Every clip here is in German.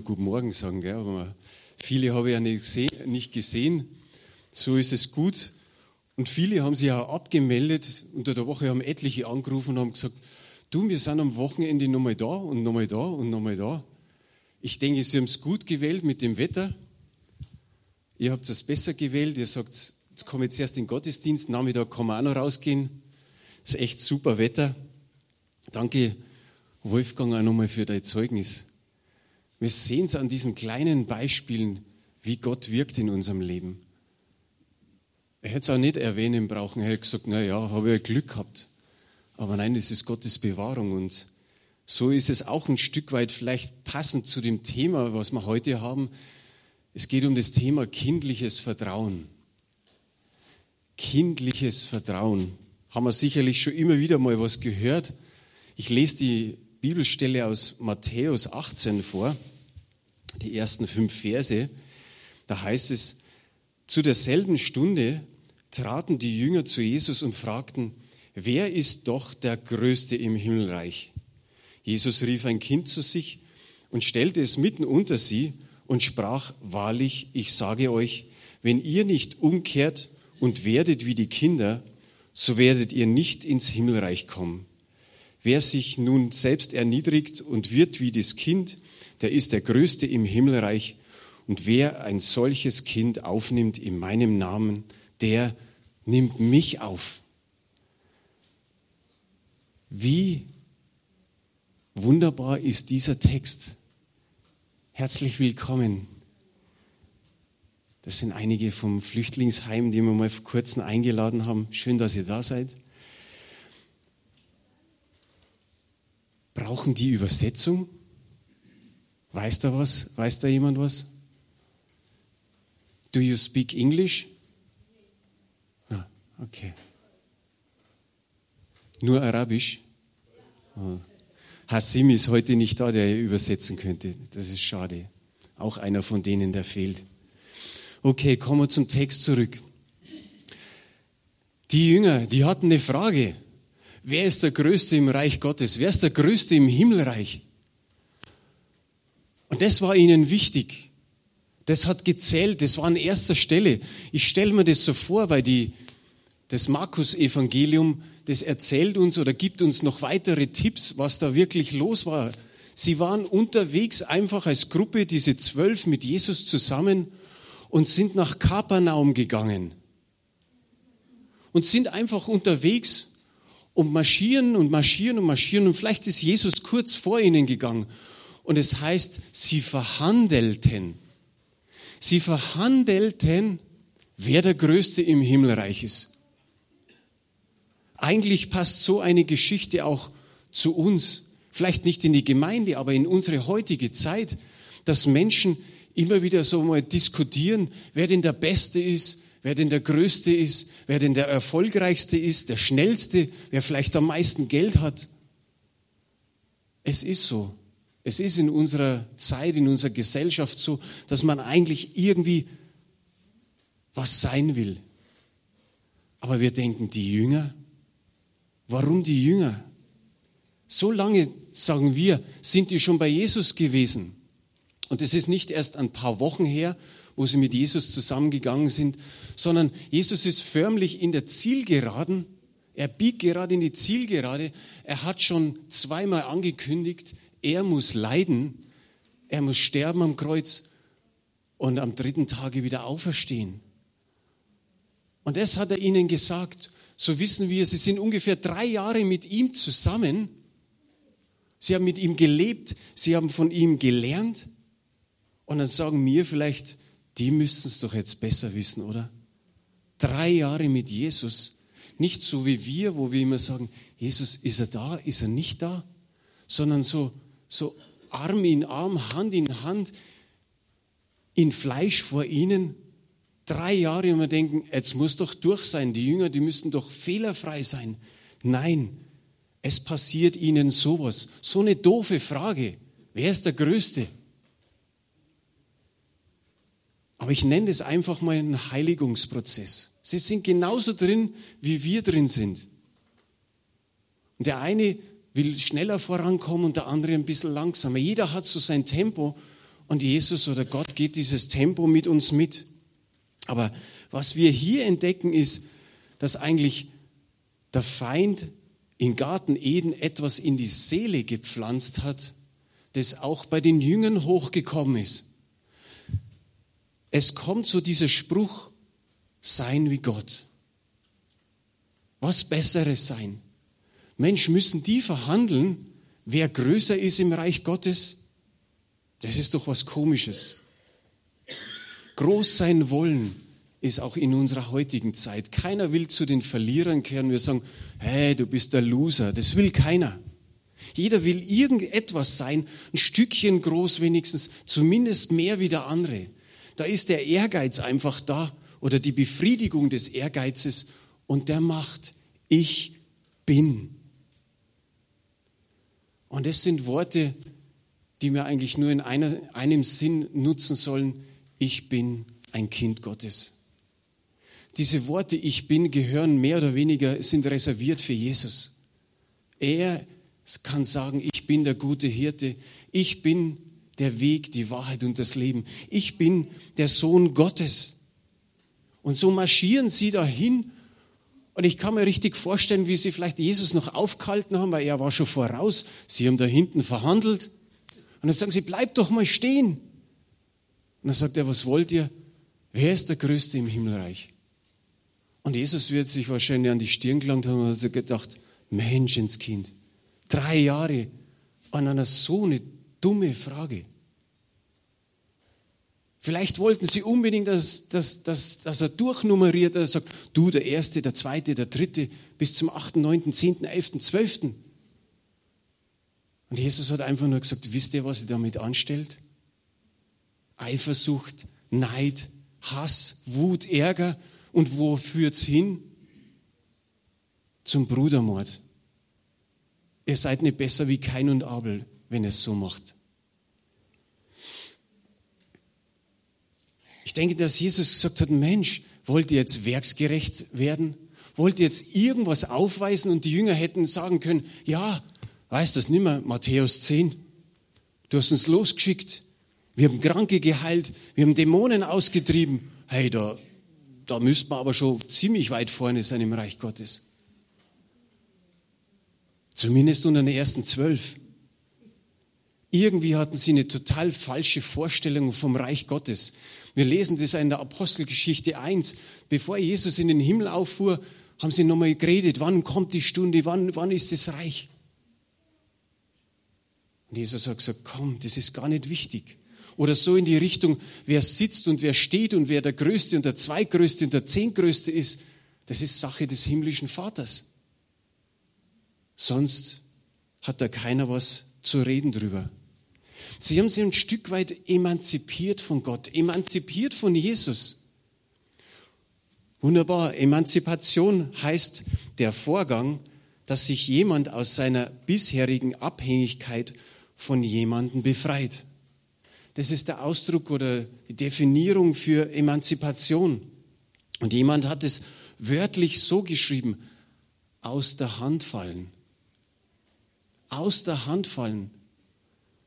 noch Guten Morgen sagen, gell? aber viele habe ich ja nicht gesehen, nicht gesehen. So ist es gut. Und viele haben sich auch abgemeldet. Unter der Woche haben etliche angerufen und haben gesagt, du, wir sind am Wochenende nochmal da und nochmal da und nochmal da. Ich denke, Sie haben es gut gewählt mit dem Wetter. Ihr habt es besser gewählt. Ihr sagt, jetzt komme ich zuerst in den Gottesdienst, Nachmittag kann man auch noch rausgehen. Es ist echt super Wetter. Danke, Wolfgang, auch nochmal für dein Zeugnis. Wir sehen es an diesen kleinen Beispielen, wie Gott wirkt in unserem Leben. Er hätte es auch nicht erwähnen brauchen. Er hätte gesagt, na ja, habe ich Glück gehabt. Aber nein, das ist Gottes Bewahrung. Und so ist es auch ein Stück weit vielleicht passend zu dem Thema, was wir heute haben. Es geht um das Thema kindliches Vertrauen. Kindliches Vertrauen. Haben wir sicherlich schon immer wieder mal was gehört. Ich lese die Bibelstelle aus Matthäus 18 vor, die ersten fünf Verse. Da heißt es, zu derselben Stunde traten die Jünger zu Jesus und fragten, wer ist doch der Größte im Himmelreich? Jesus rief ein Kind zu sich und stellte es mitten unter sie und sprach, wahrlich, ich sage euch, wenn ihr nicht umkehrt und werdet wie die Kinder, so werdet ihr nicht ins Himmelreich kommen. Wer sich nun selbst erniedrigt und wird wie das Kind, der ist der Größte im Himmelreich. Und wer ein solches Kind aufnimmt in meinem Namen, der nimmt mich auf. Wie wunderbar ist dieser Text. Herzlich willkommen. Das sind einige vom Flüchtlingsheim, die wir mal vor kurzem eingeladen haben. Schön, dass ihr da seid. Brauchen die Übersetzung? Weiß da was? Weiß da jemand was? Do you speak English? Na, okay. Nur Arabisch? Oh. Hassim ist heute nicht da, der übersetzen könnte. Das ist schade. Auch einer von denen, der fehlt. Okay, kommen wir zum Text zurück. Die Jünger, die hatten eine Frage. Wer ist der Größte im Reich Gottes? Wer ist der Größte im Himmelreich? Und das war ihnen wichtig. Das hat gezählt, das war an erster Stelle. Ich stelle mir das so vor, weil die, das Markus-Evangelium das erzählt uns oder gibt uns noch weitere Tipps, was da wirklich los war. Sie waren unterwegs einfach als Gruppe, diese zwölf mit Jesus zusammen und sind nach Kapernaum gegangen. Und sind einfach unterwegs und marschieren und marschieren und marschieren. Und vielleicht ist Jesus kurz vor ihnen gegangen. Und es heißt, sie verhandelten. Sie verhandelten, wer der Größte im Himmelreich ist. Eigentlich passt so eine Geschichte auch zu uns. Vielleicht nicht in die Gemeinde, aber in unsere heutige Zeit, dass Menschen immer wieder so mal diskutieren, wer denn der Beste ist, wer denn der Größte ist, wer denn der Erfolgreichste ist, der Schnellste, wer vielleicht am meisten Geld hat. Es ist so. Es ist in unserer Zeit, in unserer Gesellschaft so, dass man eigentlich irgendwie was sein will. Aber wir denken, die Jünger, Warum die Jünger? So lange, sagen wir, sind die schon bei Jesus gewesen. Und es ist nicht erst ein paar Wochen her, wo sie mit Jesus zusammengegangen sind, sondern Jesus ist förmlich in der Zielgeraden. Er biegt gerade in die Zielgerade. Er hat schon zweimal angekündigt, er muss leiden, er muss sterben am Kreuz und am dritten Tage wieder auferstehen. Und das hat er ihnen gesagt so wissen wir, sie sind ungefähr drei Jahre mit ihm zusammen. Sie haben mit ihm gelebt, sie haben von ihm gelernt. Und dann sagen wir vielleicht, die müssten es doch jetzt besser wissen, oder? Drei Jahre mit Jesus. Nicht so wie wir, wo wir immer sagen, Jesus, ist er da, ist er nicht da? Sondern so, so Arm in Arm, Hand in Hand, in Fleisch vor ihnen drei Jahre und wir denken, jetzt muss doch durch sein, die Jünger, die müssen doch fehlerfrei sein. Nein, es passiert ihnen sowas. So eine doofe Frage. Wer ist der Größte? Aber ich nenne es einfach mal einen Heiligungsprozess. Sie sind genauso drin, wie wir drin sind. Und der eine will schneller vorankommen und der andere ein bisschen langsamer. Jeder hat so sein Tempo Und Jesus oder Gott geht dieses Tempo mit uns mit. Aber was wir hier entdecken, ist, dass eigentlich der Feind in Garten Eden etwas in die Seele gepflanzt hat, das auch bei den Jüngern hochgekommen ist. Es kommt so dieser Spruch, sein wie Gott. Was Besseres sein. Mensch, müssen die verhandeln, wer größer ist im Reich Gottes? Das ist doch was Komisches. Groß sein wollen ist auch in unserer heutigen Zeit. Keiner will zu den Verlierern kehren. Wir sagen, hey, du bist der Loser. Das will keiner. Jeder will irgendetwas sein, ein Stückchen groß wenigstens, zumindest mehr wie der andere. Da ist der Ehrgeiz einfach da oder die Befriedigung des Ehrgeizes und der macht, ich bin. Und das sind Worte, die wir eigentlich nur in einer, einem Sinn nutzen sollen. Ich bin ein Kind Gottes. Diese Worte Ich bin gehören mehr oder weniger, sind reserviert für Jesus. Er kann sagen, ich bin der gute Hirte, ich bin der Weg, die Wahrheit und das Leben, ich bin der Sohn Gottes. Und so marschieren sie dahin und ich kann mir richtig vorstellen, wie sie vielleicht Jesus noch aufgehalten haben, weil er war schon voraus. Sie haben da hinten verhandelt. Und dann sagen sie, bleib doch mal stehen. Und dann sagt er, was wollt ihr? Wer ist der Größte im Himmelreich? Und Jesus wird sich wahrscheinlich an die Stirn gelangt haben und hat gedacht, Menschenskind, drei Jahre an einer so eine dumme Frage. Vielleicht wollten sie unbedingt, dass, dass, dass, dass er durchnummeriert, er sagt, du der Erste, der Zweite, der Dritte, bis zum 8., 9., 10., 11., 12. Und Jesus hat einfach nur gesagt, wisst ihr, was ihr damit anstellt? Eifersucht, Neid, Hass, Wut, Ärger. Und wo führt es hin? Zum Brudermord. Ihr seid nicht besser wie Kain und Abel, wenn ihr es so macht. Denke, dass Jesus gesagt hat, Mensch, wollt ihr jetzt werksgerecht werden? Wollt ihr jetzt irgendwas aufweisen? Und die Jünger hätten sagen können, ja, weißt das nicht mehr, Matthäus 10. Du hast uns losgeschickt. Wir haben Kranke geheilt. Wir haben Dämonen ausgetrieben. Hey, da, da müsste man aber schon ziemlich weit vorne sein im Reich Gottes. Zumindest unter den ersten zwölf. Irgendwie hatten sie eine total falsche Vorstellung vom Reich Gottes. Wir lesen das in der Apostelgeschichte 1. Bevor Jesus in den Himmel auffuhr, haben sie nochmal geredet, wann kommt die Stunde, wann, wann ist das Reich? Und Jesus hat gesagt, komm, das ist gar nicht wichtig. Oder so in die Richtung, wer sitzt und wer steht und wer der Größte und der Zweitgrößte und der Zehntgrößte ist, das ist Sache des himmlischen Vaters. Sonst hat da keiner was zu reden drüber. Sie haben sich ein Stück weit emanzipiert von Gott, emanzipiert von Jesus. Wunderbar. Emanzipation heißt der Vorgang, dass sich jemand aus seiner bisherigen Abhängigkeit von jemandem befreit. Das ist der Ausdruck oder die Definierung für Emanzipation. Und jemand hat es wörtlich so geschrieben, aus der Hand fallen. Aus der Hand fallen.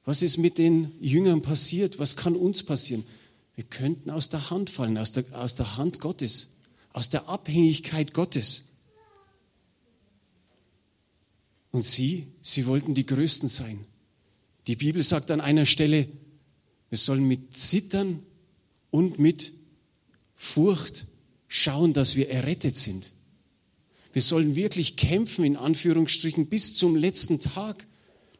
Was ist mit den Jüngern passiert? Was kann uns passieren? Wir könnten aus der Hand fallen, aus der, aus der Hand Gottes, aus der Abhängigkeit Gottes. Und sie, sie wollten die Größten sein. Die Bibel sagt an einer Stelle, wir sollen mit Zittern und mit Furcht schauen, dass wir errettet sind. Wir sollen wirklich kämpfen, in Anführungsstrichen, bis zum letzten Tag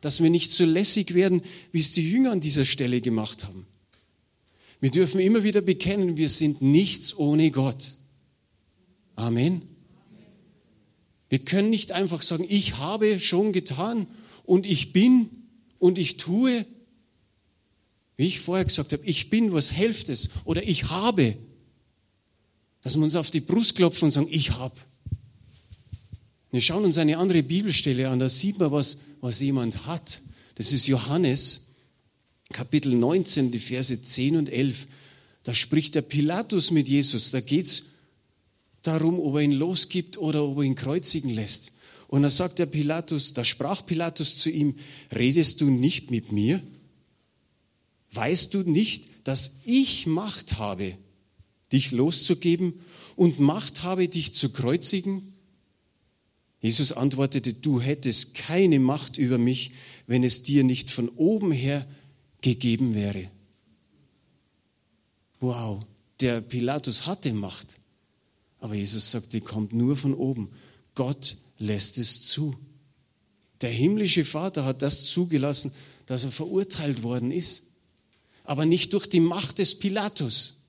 dass wir nicht so lässig werden, wie es die Jünger an dieser Stelle gemacht haben. Wir dürfen immer wieder bekennen, wir sind nichts ohne Gott. Amen. Wir können nicht einfach sagen, ich habe schon getan und ich bin und ich tue. Wie ich vorher gesagt habe, ich bin, was hilft es? Oder ich habe. Dass wir uns auf die Brust klopfen und sagen, ich habe. Wir schauen uns eine andere Bibelstelle an, da sieht man, was, was jemand hat. Das ist Johannes, Kapitel 19, die Verse 10 und 11. Da spricht der Pilatus mit Jesus. Da geht es darum, ob er ihn losgibt oder ob er ihn kreuzigen lässt. Und da sagt der Pilatus, da sprach Pilatus zu ihm, redest du nicht mit mir? weißt du nicht, dass ich Macht habe, dich loszugeben und Macht habe, dich zu kreuzigen? Jesus antwortete, du hättest keine Macht über mich, wenn es dir nicht von oben her gegeben wäre. Wow, der Pilatus hatte Macht, aber Jesus sagt, die kommt nur von oben. Gott lässt es zu. Der himmlische Vater hat das zugelassen, dass er verurteilt worden ist, aber nicht durch die Macht des Pilatus.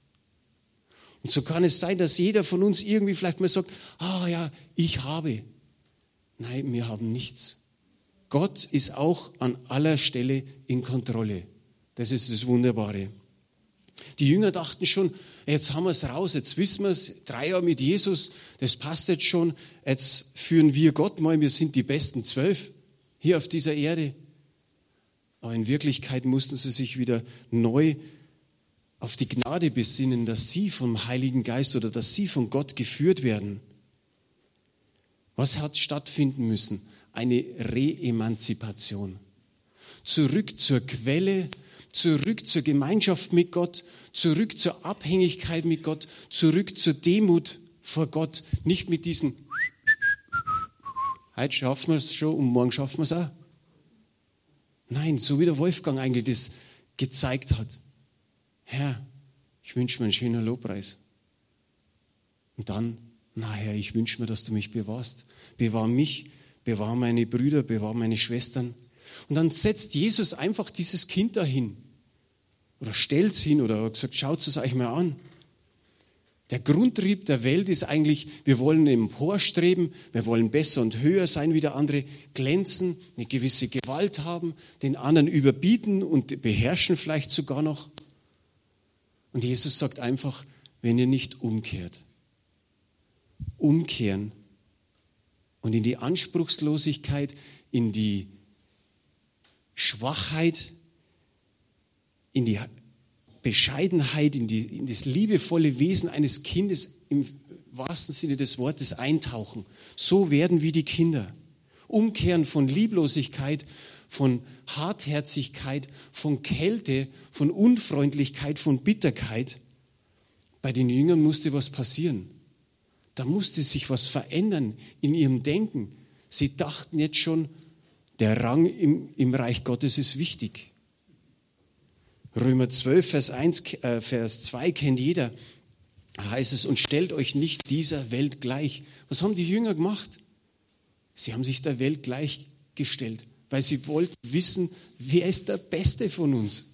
Und so kann es sein, dass jeder von uns irgendwie vielleicht mal sagt, ah ja, ich habe. Nein, wir haben nichts. Gott ist auch an aller Stelle in Kontrolle. Das ist das Wunderbare. Die Jünger dachten schon, jetzt haben wir es raus, jetzt wissen wir es, drei Jahre mit Jesus, das passt jetzt schon, jetzt führen wir Gott mal, wir sind die besten zwölf hier auf dieser Erde. Aber in Wirklichkeit mussten sie sich wieder neu auf die Gnade besinnen, dass sie vom Heiligen Geist oder dass sie von Gott geführt werden. Was hat stattfinden müssen? Eine Re-Emanzipation. Zurück zur Quelle, zurück zur Gemeinschaft mit Gott, zurück zur Abhängigkeit mit Gott, zurück zur Demut vor Gott. Nicht mit diesen, heute schaffen wir es schon und morgen schaffen wir es auch. Nein, so wie der Wolfgang eigentlich das gezeigt hat. Herr, ich wünsche mir einen schönen Lobpreis. Und dann, na Herr, ich wünsche mir, dass du mich bewahrst. Bewahr mich, bewahr meine Brüder, bewahr meine Schwestern. Und dann setzt Jesus einfach dieses Kind dahin. Oder stellt es hin oder gesagt, schaut es euch mal an. Der Grundtrieb der Welt ist eigentlich, wir wollen emporstreben, wir wollen besser und höher sein wie der andere, glänzen, eine gewisse Gewalt haben, den anderen überbieten und beherrschen vielleicht sogar noch. Und Jesus sagt einfach, wenn ihr nicht umkehrt, umkehren und in die Anspruchslosigkeit, in die Schwachheit, in die Bescheidenheit, in, die, in das liebevolle Wesen eines Kindes im wahrsten Sinne des Wortes eintauchen. So werden wie die Kinder. Umkehren von Lieblosigkeit, von Hartherzigkeit, von Kälte, von Unfreundlichkeit, von Bitterkeit. Bei den Jüngern musste was passieren. Da musste sich was verändern in ihrem Denken. Sie dachten jetzt schon, der Rang im, im Reich Gottes ist wichtig. Römer 12, Vers, 1, äh, Vers 2 kennt jeder. Heißt es, und stellt euch nicht dieser Welt gleich. Was haben die Jünger gemacht? Sie haben sich der Welt gleichgestellt weil sie wollten wissen, wer ist der Beste von uns.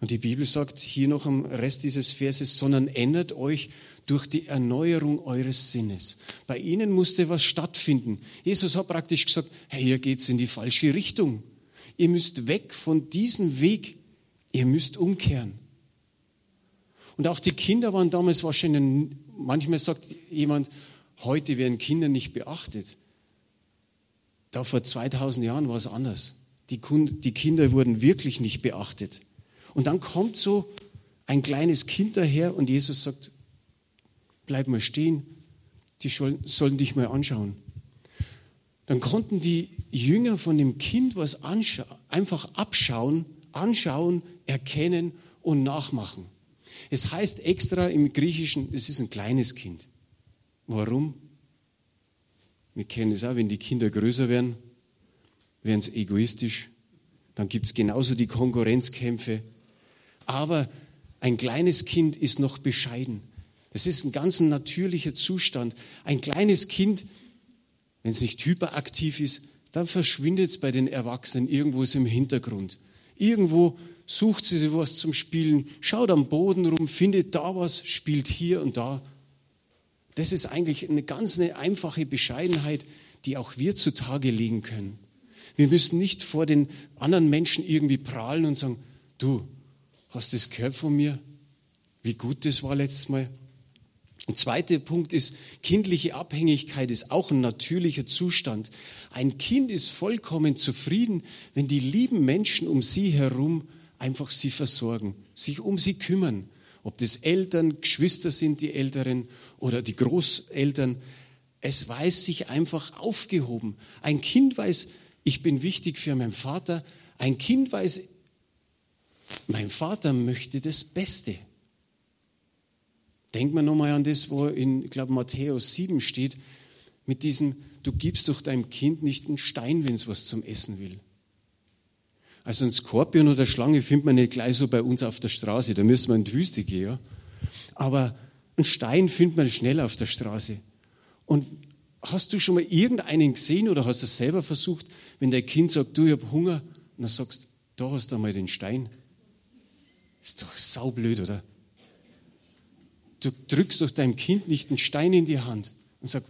Und die Bibel sagt hier noch am Rest dieses Verses, sondern ändert euch durch die Erneuerung eures Sinnes. Bei ihnen musste was stattfinden. Jesus hat praktisch gesagt, hey, hier geht's in die falsche Richtung. Ihr müsst weg von diesem Weg. Ihr müsst umkehren. Und auch die Kinder waren damals wahrscheinlich, manchmal sagt jemand, heute werden Kinder nicht beachtet. Da vor 2000 Jahren war es anders. Die, die Kinder wurden wirklich nicht beachtet. Und dann kommt so ein kleines Kind daher und Jesus sagt, bleib mal stehen, die sollen dich mal anschauen. Dann konnten die Jünger von dem Kind was einfach abschauen, anschauen, erkennen und nachmachen. Es heißt extra im Griechischen, es ist ein kleines Kind. Warum? Wir kennen es auch, wenn die Kinder größer werden, werden sie egoistisch. Dann gibt es genauso die Konkurrenzkämpfe. Aber ein kleines Kind ist noch bescheiden. Es ist ein ganz natürlicher Zustand. Ein kleines Kind, wenn es nicht hyperaktiv ist, dann verschwindet es bei den Erwachsenen irgendwo im Hintergrund. Irgendwo sucht sie was zum Spielen, schaut am Boden rum, findet da was, spielt hier und da. Das ist eigentlich eine ganz eine einfache Bescheidenheit, die auch wir zutage legen können. Wir müssen nicht vor den anderen Menschen irgendwie prahlen und sagen, du, hast das gehört von mir? Wie gut das war letztes Mal? Ein zweiter Punkt ist, kindliche Abhängigkeit ist auch ein natürlicher Zustand. Ein Kind ist vollkommen zufrieden, wenn die lieben Menschen um sie herum einfach sie versorgen, sich um sie kümmern. Ob das Eltern, Geschwister sind, die Älteren oder die Großeltern. Es weiß sich einfach aufgehoben. Ein Kind weiß, ich bin wichtig für meinen Vater. Ein Kind weiß, Mein Vater möchte das Beste. Denkt man nochmal an das, wo in, ich glaube, Matthäus 7 steht, mit diesem, du gibst doch deinem Kind nicht einen Stein, wenn es was zum Essen will. Also ein Skorpion oder Schlange findet man nicht gleich so bei uns auf der Straße, da müssen wir in die Wüste gehen. Ja? Aber einen Stein findet man schnell auf der Straße. Und hast du schon mal irgendeinen gesehen oder hast du es selber versucht, wenn dein Kind sagt, du, ich habe Hunger, und dann sagst, da hast du einmal den Stein. Ist doch saublöd, oder? Du drückst doch deinem Kind nicht einen Stein in die Hand und sagst,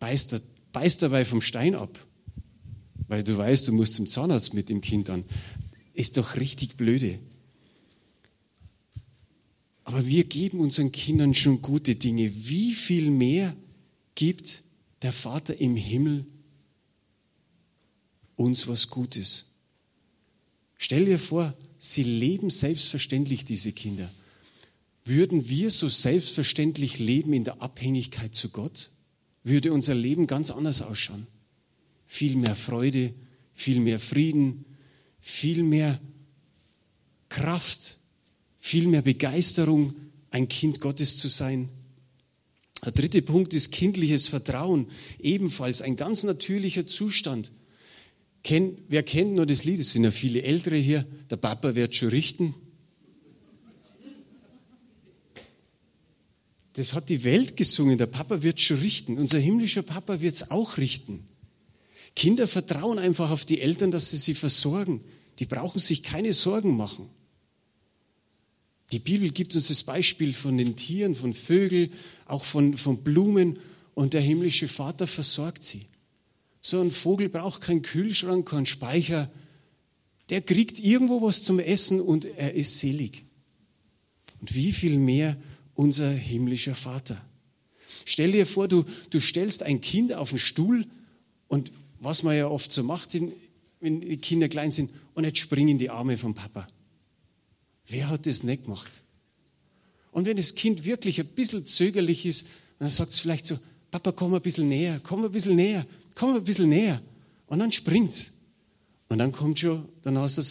beißt, beißt dabei vom Stein ab weil du weißt, du musst zum Zahnarzt mit dem Kind an. Ist doch richtig blöde. Aber wir geben unseren Kindern schon gute Dinge. Wie viel mehr gibt der Vater im Himmel uns was Gutes? Stell dir vor, sie leben selbstverständlich, diese Kinder. Würden wir so selbstverständlich leben in der Abhängigkeit zu Gott? Würde unser Leben ganz anders ausschauen? viel mehr Freude, viel mehr Frieden, viel mehr Kraft, viel mehr Begeisterung, ein Kind Gottes zu sein. Der dritte Punkt ist kindliches Vertrauen, ebenfalls ein ganz natürlicher Zustand. Ken, wer kennt nur das Lied? Es sind ja viele Ältere hier. Der Papa wird schon richten. Das hat die Welt gesungen. Der Papa wird schon richten. Unser himmlischer Papa wird es auch richten. Kinder vertrauen einfach auf die Eltern, dass sie sie versorgen. Die brauchen sich keine Sorgen machen. Die Bibel gibt uns das Beispiel von den Tieren, von Vögeln, auch von, von Blumen und der himmlische Vater versorgt sie. So ein Vogel braucht keinen Kühlschrank, keinen Speicher. Der kriegt irgendwo was zum Essen und er ist selig. Und wie viel mehr unser himmlischer Vater. Stell dir vor, du, du stellst ein Kind auf den Stuhl und was man ja oft so macht, wenn die Kinder klein sind, und jetzt springen die Arme vom Papa. Wer hat das nicht gemacht? Und wenn das Kind wirklich ein bisschen zögerlich ist, dann sagt es vielleicht so, Papa, komm ein bisschen näher, komm ein bisschen näher, komm ein bisschen näher. Und dann springt's. Und dann kommt schon, dann hast du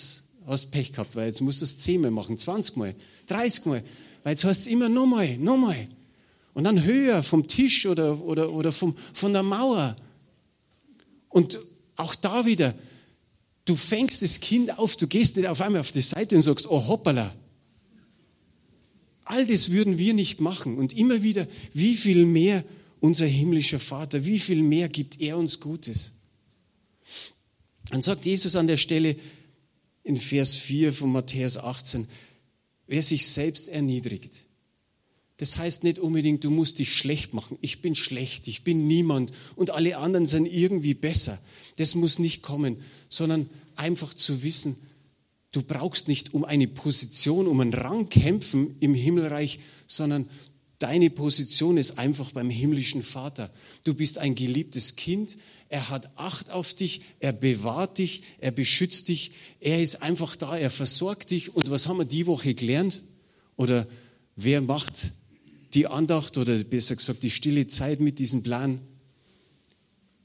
hast Pech gehabt, weil jetzt musst du es zehnmal machen, 20 Mal, 30 Mal, weil jetzt hast du immer nochmal, nochmal. Und dann höher vom Tisch oder, oder, oder vom, von der Mauer. Und auch da wieder, du fängst das Kind auf, du gehst nicht auf einmal auf die Seite und sagst, oh hoppala. All das würden wir nicht machen. Und immer wieder, wie viel mehr unser himmlischer Vater, wie viel mehr gibt er uns Gutes. Dann sagt Jesus an der Stelle in Vers 4 von Matthäus 18, wer sich selbst erniedrigt, das heißt nicht unbedingt, du musst dich schlecht machen. Ich bin schlecht, ich bin niemand und alle anderen sind irgendwie besser. Das muss nicht kommen, sondern einfach zu wissen, du brauchst nicht um eine Position, um einen Rang kämpfen im Himmelreich, sondern deine Position ist einfach beim himmlischen Vater. Du bist ein geliebtes Kind, er hat Acht auf dich, er bewahrt dich, er beschützt dich, er ist einfach da, er versorgt dich. Und was haben wir die Woche gelernt? Oder wer macht die Andacht oder besser gesagt die stille Zeit mit diesem Plan,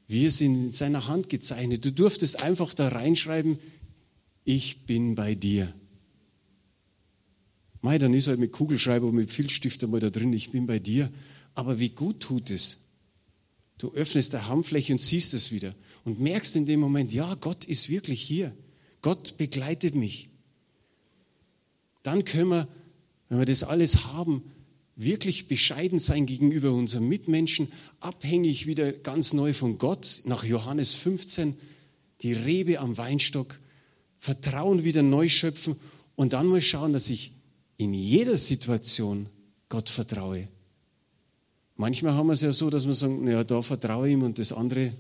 wir sind in seiner Hand gezeichnet. Du durftest einfach da reinschreiben, ich bin bei dir. Mei, dann ist halt mit Kugelschreiber und mit Filzstift einmal da drin, ich bin bei dir. Aber wie gut tut es? Du öffnest der Handfläche und siehst es wieder und merkst in dem Moment, ja, Gott ist wirklich hier. Gott begleitet mich. Dann können wir, wenn wir das alles haben, wirklich bescheiden sein gegenüber unseren Mitmenschen, abhängig wieder ganz neu von Gott, nach Johannes 15, die Rebe am Weinstock, Vertrauen wieder neu schöpfen und dann mal schauen, dass ich in jeder Situation Gott vertraue. Manchmal haben wir es ja so, dass wir sagen, naja, da vertraue ich ihm und das andere,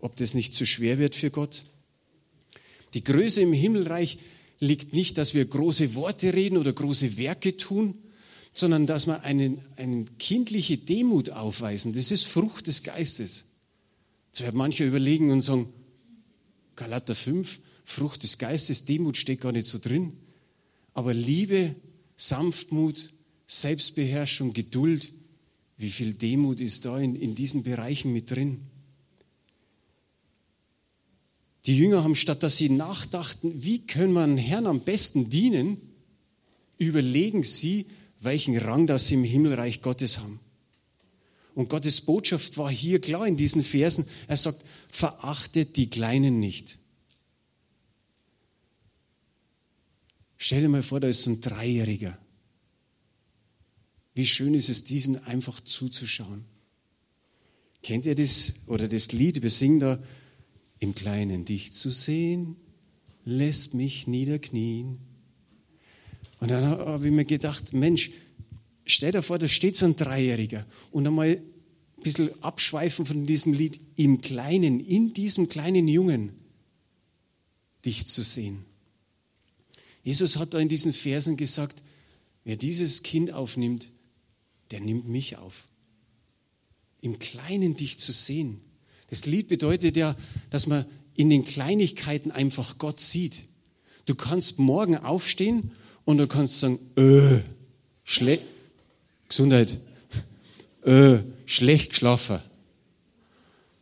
ob das nicht zu schwer wird für Gott. Die Größe im Himmelreich liegt nicht, dass wir große Worte reden oder große Werke tun, sondern dass wir eine, eine kindliche Demut aufweisen. Das ist Frucht des Geistes. Jetzt werden manche überlegen und sagen, Galater 5, Frucht des Geistes, Demut steht gar nicht so drin. Aber Liebe, Sanftmut, Selbstbeherrschung, Geduld, wie viel Demut ist da in, in diesen Bereichen mit drin? Die Jünger haben statt dass sie nachdachten, wie können wir Herrn am besten dienen, überlegen sie, welchen Rang das sie im Himmelreich Gottes haben. Und Gottes Botschaft war hier klar in diesen Versen. Er sagt, verachtet die Kleinen nicht. Stell dir mal vor, da ist so ein Dreijähriger. Wie schön ist es, diesen einfach zuzuschauen. Kennt ihr das oder das Lied? Wir singen da, im Kleinen dich zu sehen, lässt mich niederknien. Und dann habe ich mir gedacht, Mensch, stell dir vor, da steht so ein Dreijähriger und einmal ein bisschen abschweifen von diesem Lied, im Kleinen, in diesem kleinen Jungen dich zu sehen. Jesus hat da in diesen Versen gesagt, wer dieses Kind aufnimmt, der nimmt mich auf. Im Kleinen dich zu sehen. Das Lied bedeutet ja, dass man in den Kleinigkeiten einfach Gott sieht. Du kannst morgen aufstehen und du kannst sagen, äh, schlecht, Gesundheit, äh, schlecht geschlafen.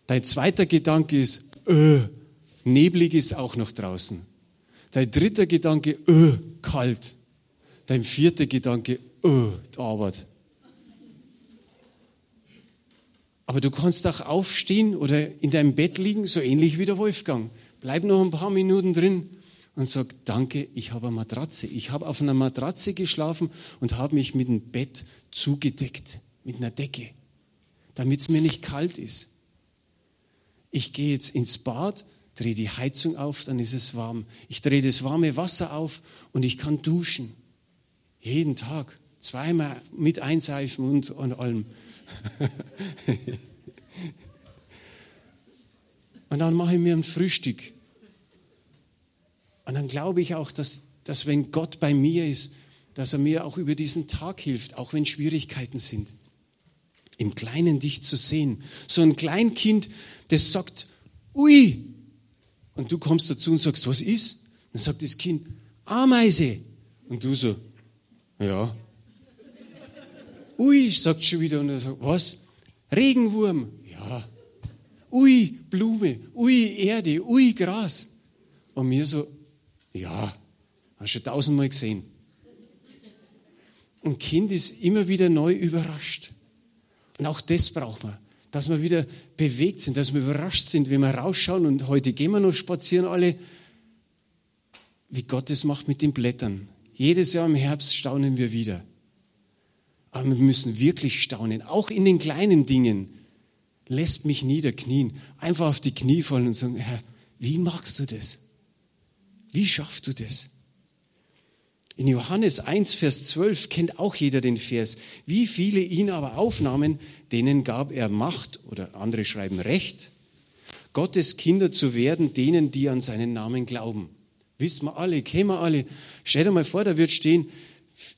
Dein zweiter Gedanke ist, äh, neblig ist auch noch draußen. Dein dritter Gedanke, äh, kalt. Dein vierter Gedanke, äh, die Arbeit. Aber du kannst auch aufstehen oder in deinem Bett liegen, so ähnlich wie der Wolfgang. Bleib noch ein paar Minuten drin und sag, danke, ich habe eine Matratze. Ich habe auf einer Matratze geschlafen und habe mich mit dem Bett zugedeckt, mit einer Decke, damit es mir nicht kalt ist. Ich gehe jetzt ins Bad, drehe die Heizung auf, dann ist es warm. Ich drehe das warme Wasser auf und ich kann duschen. Jeden Tag. Zweimal mit Einseifen und, und allem. und dann mache ich mir ein Frühstück. Und dann glaube ich auch, dass, dass wenn Gott bei mir ist, dass er mir auch über diesen Tag hilft, auch wenn Schwierigkeiten sind. Im Kleinen dich zu sehen. So ein Kleinkind, das sagt, ui. Und du kommst dazu und sagst, was ist? Dann sagt das Kind, Ameise. Und du so, ja, Ui, sagt schon wieder. Und er sagt, was? Regenwurm. Ja. Ui, Blume. Ui, Erde. Ui, Gras. Und mir so, ja, hast du tausendmal gesehen. Ein Kind ist immer wieder neu überrascht. Und auch das braucht man, dass wir wieder bewegt sind, dass wir überrascht sind, wenn wir rausschauen und heute gehen wir noch spazieren alle, wie Gott es macht mit den Blättern. Jedes Jahr im Herbst staunen wir wieder. Aber wir müssen wirklich staunen, auch in den kleinen Dingen. Lässt mich niederknien, einfach auf die Knie fallen und sagen, Herr, wie magst du das? Wie schaffst du das? In Johannes 1, Vers 12 kennt auch jeder den Vers. Wie viele ihn aber aufnahmen, denen gab er Macht oder andere schreiben Recht, Gottes Kinder zu werden, denen, die an seinen Namen glauben. Wissen wir alle, kennen wir alle. Stell dir mal vor, da wird stehen,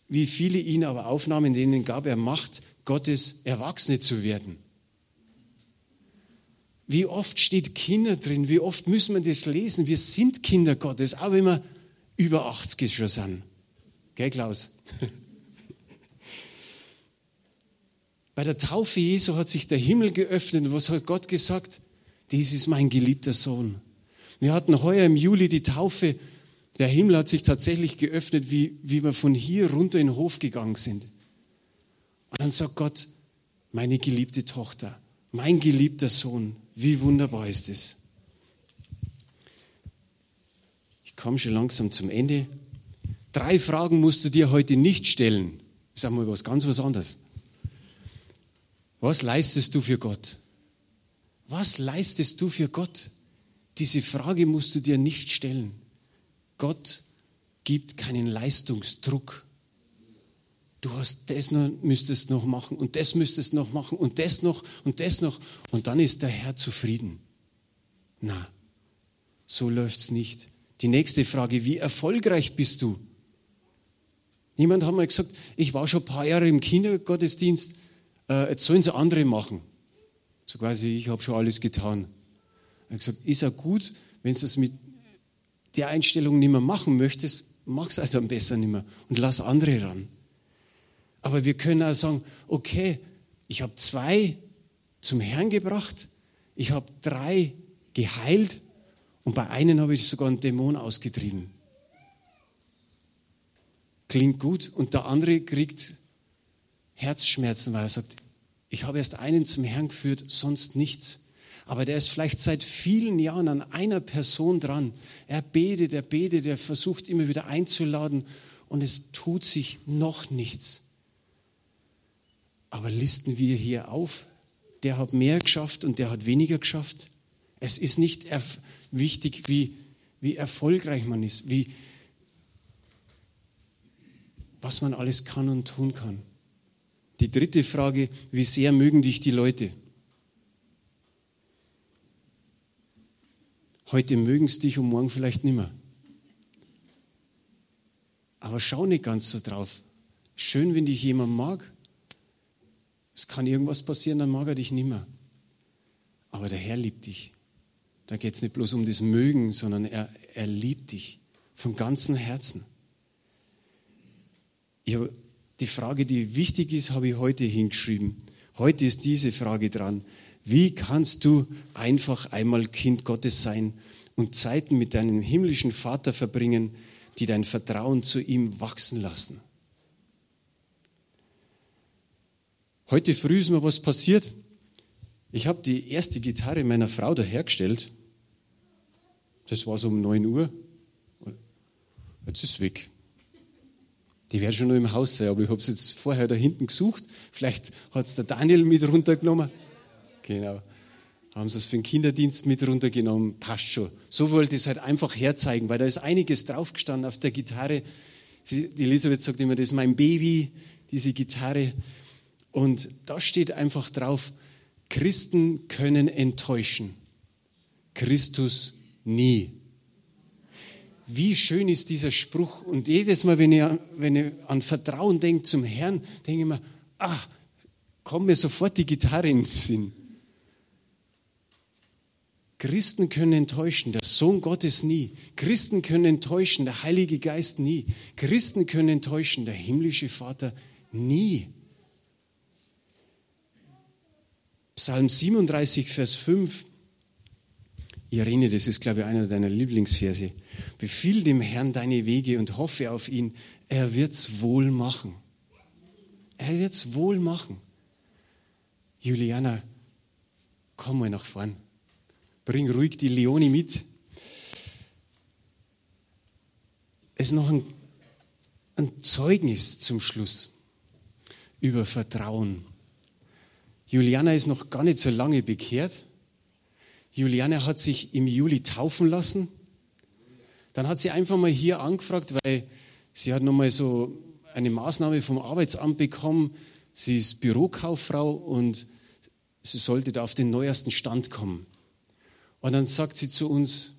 wie viele ihn aber aufnahmen, denen gab er Macht, Gottes Erwachsene zu werden. Wie oft steht Kinder drin, wie oft müssen wir das lesen? Wir sind Kinder Gottes, auch wenn wir über 80 schon sind. Gell, Klaus? Bei der Taufe Jesu hat sich der Himmel geöffnet. Was hat Gott gesagt? Dies ist mein geliebter Sohn. Wir hatten heuer im Juli die Taufe der Himmel hat sich tatsächlich geöffnet, wie, wie wir von hier runter in den Hof gegangen sind. Und dann sagt Gott, meine geliebte Tochter, mein geliebter Sohn, wie wunderbar ist es. Ich komme schon langsam zum Ende. Drei Fragen musst du dir heute nicht stellen. Sage mal was ganz was anderes. Was leistest du für Gott? Was leistest du für Gott? Diese Frage musst du dir nicht stellen. Gott gibt keinen Leistungsdruck. Du hast das noch, müsstest noch machen und das müsstest noch machen und das noch und das noch und dann ist der Herr zufrieden. Na, so läuft's nicht. Die nächste Frage, wie erfolgreich bist du? Niemand hat mal gesagt, ich war schon ein paar Jahre im Kindergottesdienst, äh, jetzt sollen sie andere machen. So quasi, ich habe schon alles getan. Er hat gesagt, ist ja gut, wenn es das mit die Einstellung nicht mehr machen möchtest, mach es halt dann besser nicht mehr und lass andere ran. Aber wir können auch sagen, okay, ich habe zwei zum Herrn gebracht, ich habe drei geheilt Und bei einem habe ich sogar einen Dämon ausgetrieben. Klingt gut. Und der andere kriegt Herzschmerzen, weil er sagt, ich habe erst einen zum Herrn geführt, sonst nichts. Aber der ist vielleicht seit vielen Jahren an einer Person dran. Er betet, er betet, er versucht immer wieder einzuladen und es tut sich noch nichts. Aber listen wir hier auf, der hat mehr geschafft und der hat weniger geschafft. Es ist nicht wichtig, wie, wie erfolgreich man ist, wie, was man alles kann und tun kann. Die dritte Frage, wie sehr mögen dich die Leute? Heute mögen es dich und morgen vielleicht nimmer. Aber schau nicht ganz so drauf. Schön, wenn dich jemand mag. Es kann irgendwas passieren, dann mag er dich nimmer. Aber der Herr liebt dich. Da geht es nicht bloß um das Mögen, sondern er, er liebt dich von ganzem Herzen. Ich habe die Frage, die wichtig ist, habe ich heute hingeschrieben. Heute ist diese Frage dran. Wie kannst du einfach einmal Kind Gottes sein und Zeiten mit deinem himmlischen Vater verbringen, die dein Vertrauen zu ihm wachsen lassen? Heute früh ist mir was passiert. Ich habe die erste Gitarre meiner Frau dahergestellt. Das war so um 9 Uhr. Jetzt ist es weg. Die wäre schon noch im Haus sein, aber ich habe es jetzt vorher da hinten gesucht. Vielleicht hat es der Daniel mit runtergenommen. Genau. Haben sie es für den Kinderdienst mit runtergenommen. Passt schon. So wollte ich es halt einfach herzeigen, weil da ist einiges draufgestanden auf der Gitarre. die Elisabeth sagt immer, das ist mein Baby, diese Gitarre. Und da steht einfach drauf, Christen können enttäuschen. Christus nie wie schön ist dieser Spruch. Und jedes Mal, wenn ich, wenn ich an Vertrauen denke zum Herrn, denke ich mir, ah, kommt mir sofort die Gitarre in den Sinn. Christen können enttäuschen, der Sohn Gottes nie. Christen können enttäuschen, der Heilige Geist nie. Christen können enttäuschen, der himmlische Vater nie. Psalm 37, Vers 5. Irene, das ist, glaube ich, einer deiner Lieblingsverse. Befiehl dem Herrn deine Wege und hoffe auf ihn. Er wird's wohl machen. Er wird's wohl machen. Juliana, komm mal nach vorn. Bring ruhig die Leone mit. Es ist noch ein, ein Zeugnis zum Schluss über Vertrauen. Juliana ist noch gar nicht so lange bekehrt. Juliana hat sich im Juli taufen lassen dann hat sie einfach mal hier angefragt, weil sie hat nochmal so eine Maßnahme vom Arbeitsamt bekommen. Sie ist Bürokauffrau und sie sollte da auf den neuesten Stand kommen. Und dann sagt sie zu uns,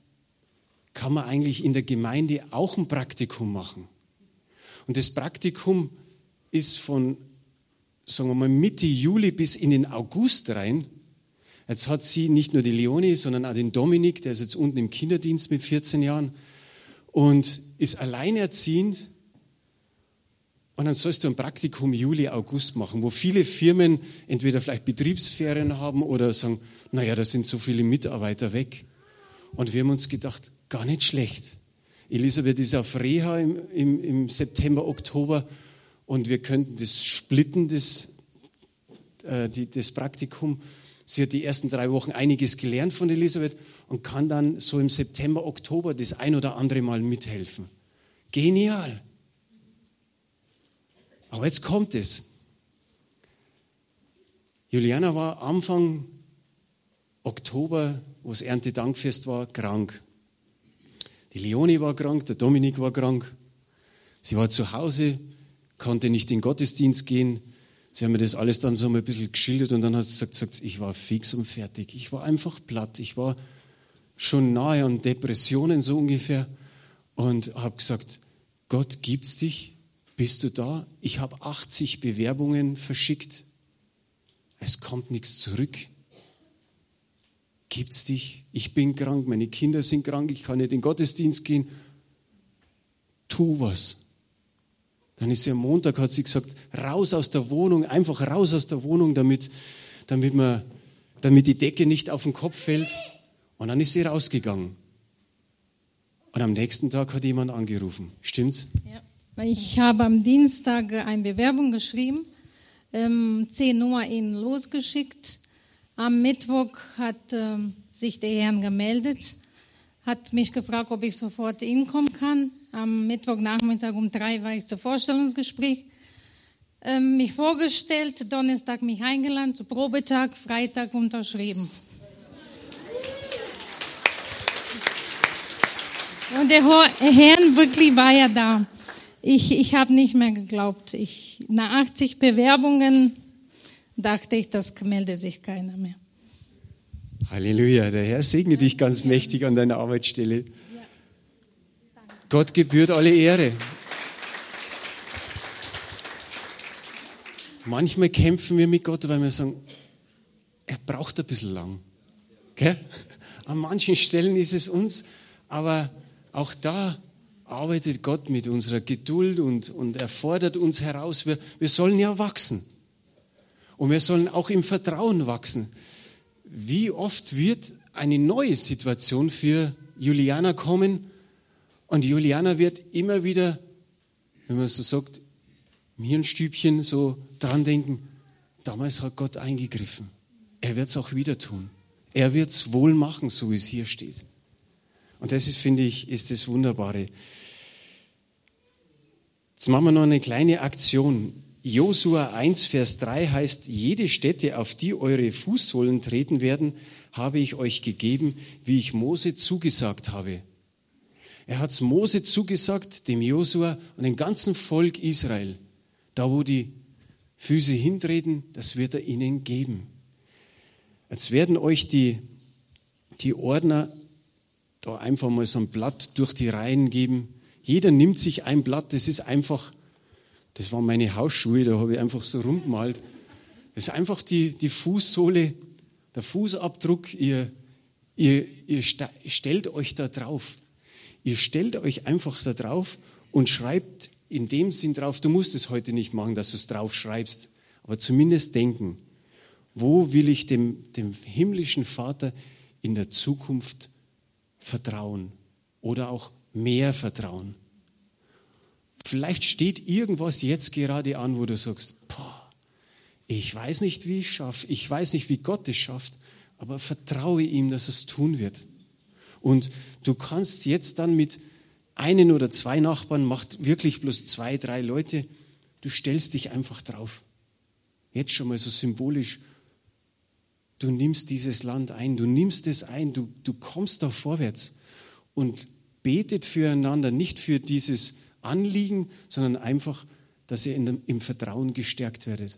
kann man eigentlich in der Gemeinde auch ein Praktikum machen? Und das Praktikum ist von, sagen wir mal, Mitte Juli bis in den August rein. Jetzt hat sie nicht nur die Leonie, sondern auch den Dominik, der ist jetzt unten im Kinderdienst mit 14 Jahren und ist alleinerziehend. Und dann sollst du ein Praktikum Juli, August machen, wo viele Firmen entweder vielleicht Betriebsferien haben oder sagen, naja, da sind so viele Mitarbeiter weg. Und wir haben uns gedacht, gar nicht schlecht. Elisabeth ist auf Reha im, im, im September, Oktober und wir könnten das splitten, das, äh, die, das Praktikum. Sie hat die ersten drei Wochen einiges gelernt von Elisabeth und kann dann so im September, Oktober das ein oder andere Mal mithelfen. Genial. Aber jetzt kommt es. Juliana war Anfang Oktober, wo das Erntedankfest war, krank. Die Leonie war krank, der Dominik war krank. Sie war zu Hause, konnte nicht in den Gottesdienst gehen. Sie haben mir das alles dann so mal ein bisschen geschildert und dann hat sie gesagt, ich war fix und fertig. Ich war einfach platt. Ich war schon nahe an Depressionen so ungefähr und habe gesagt, Gott, gibt's dich? Bist du da? Ich habe 80 Bewerbungen verschickt. Es kommt nichts zurück. Gibt's dich? Ich bin krank, meine Kinder sind krank, ich kann nicht in den Gottesdienst gehen. Tu was. Dann ist sie am Montag, hat sie gesagt, raus aus der Wohnung, einfach raus aus der Wohnung, damit, damit, man, damit die Decke nicht auf den Kopf fällt. Und dann ist sie rausgegangen. Und am nächsten Tag hat jemand angerufen. Stimmt's? Ja. Ich habe am Dienstag eine Bewerbung geschrieben, ähm, zehn Nummer ihnen losgeschickt. Am Mittwoch hat ähm, sich der Herr gemeldet, hat mich gefragt, ob ich sofort hinkommen kann. Am Mittwochnachmittag um drei war ich zum Vorstellungsgespräch. Ähm, mich vorgestellt, Donnerstag mich eingeladen, zu Probetag, Freitag unterschrieben. Und der Herr wirklich war ja da. Ich, ich habe nicht mehr geglaubt. Ich, nach 80 Bewerbungen dachte ich, das meldet sich keiner mehr. Halleluja, der Herr segne dich ganz mächtig an deiner Arbeitsstelle. Gott gebührt alle Ehre. Manchmal kämpfen wir mit Gott, weil wir sagen, er braucht ein bisschen lang. Gell? An manchen Stellen ist es uns, aber auch da arbeitet Gott mit unserer Geduld und, und er fordert uns heraus. Wir, wir sollen ja wachsen. Und wir sollen auch im Vertrauen wachsen. Wie oft wird eine neue Situation für Juliana kommen und Juliana wird immer wieder, wenn man so sagt, im Hirnstübchen so dran denken, damals hat Gott eingegriffen. Er wird es auch wieder tun. Er wird es wohl machen, so wie es hier steht. Und das ist, finde ich, ist das Wunderbare. Jetzt machen wir noch eine kleine Aktion. Josua 1, Vers 3 heißt, jede Stätte, auf die eure Fußsohlen treten werden, habe ich euch gegeben, wie ich Mose zugesagt habe. Er hat es Mose zugesagt, dem Josua und dem ganzen Volk Israel. Da, wo die Füße hintreten, das wird er ihnen geben. Jetzt werden euch die, die Ordner da einfach mal so ein Blatt durch die Reihen geben. Jeder nimmt sich ein Blatt, das ist einfach, das waren meine Hausschuhe, da habe ich einfach so rumgemalt. Das ist einfach die, die Fußsohle, der Fußabdruck. Ihr, ihr, ihr stellt euch da drauf. Ihr stellt euch einfach da drauf und schreibt in dem Sinn drauf, du musst es heute nicht machen, dass du es drauf schreibst, aber zumindest denken, wo will ich dem, dem himmlischen Vater in der Zukunft Vertrauen oder auch mehr Vertrauen. Vielleicht steht irgendwas jetzt gerade an, wo du sagst, boah, ich weiß nicht, wie ich es schaffe, ich weiß nicht, wie Gott es schafft, aber vertraue ihm, dass es tun wird. Und du kannst jetzt dann mit einen oder zwei Nachbarn, macht wirklich bloß zwei, drei Leute, du stellst dich einfach drauf. Jetzt schon mal so symbolisch Du nimmst dieses Land ein, du nimmst es ein, du, du kommst da vorwärts und betet füreinander, nicht für dieses Anliegen, sondern einfach, dass ihr dem, im Vertrauen gestärkt werdet.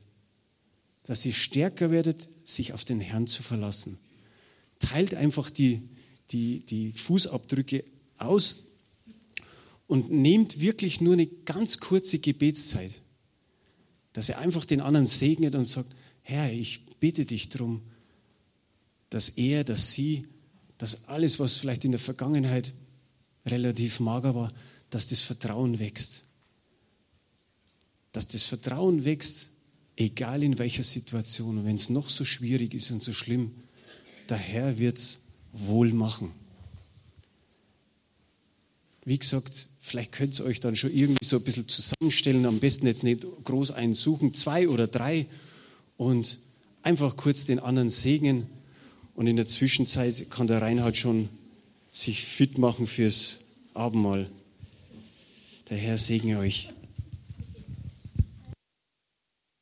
Dass ihr stärker werdet, sich auf den Herrn zu verlassen. Teilt einfach die, die, die Fußabdrücke aus und nehmt wirklich nur eine ganz kurze Gebetszeit, dass ihr einfach den anderen segnet und sagt, Herr, ich bitte dich darum, dass er, dass sie, dass alles, was vielleicht in der Vergangenheit relativ mager war, dass das Vertrauen wächst. Dass das Vertrauen wächst, egal in welcher Situation. Und wenn es noch so schwierig ist und so schlimm, der Herr wird es wohl machen. Wie gesagt, vielleicht könnt ihr euch dann schon irgendwie so ein bisschen zusammenstellen, am besten jetzt nicht groß einen suchen, zwei oder drei und einfach kurz den anderen segnen und in der Zwischenzeit kann der Reinhard schon sich fit machen fürs Abendmahl. Der Herr segne euch.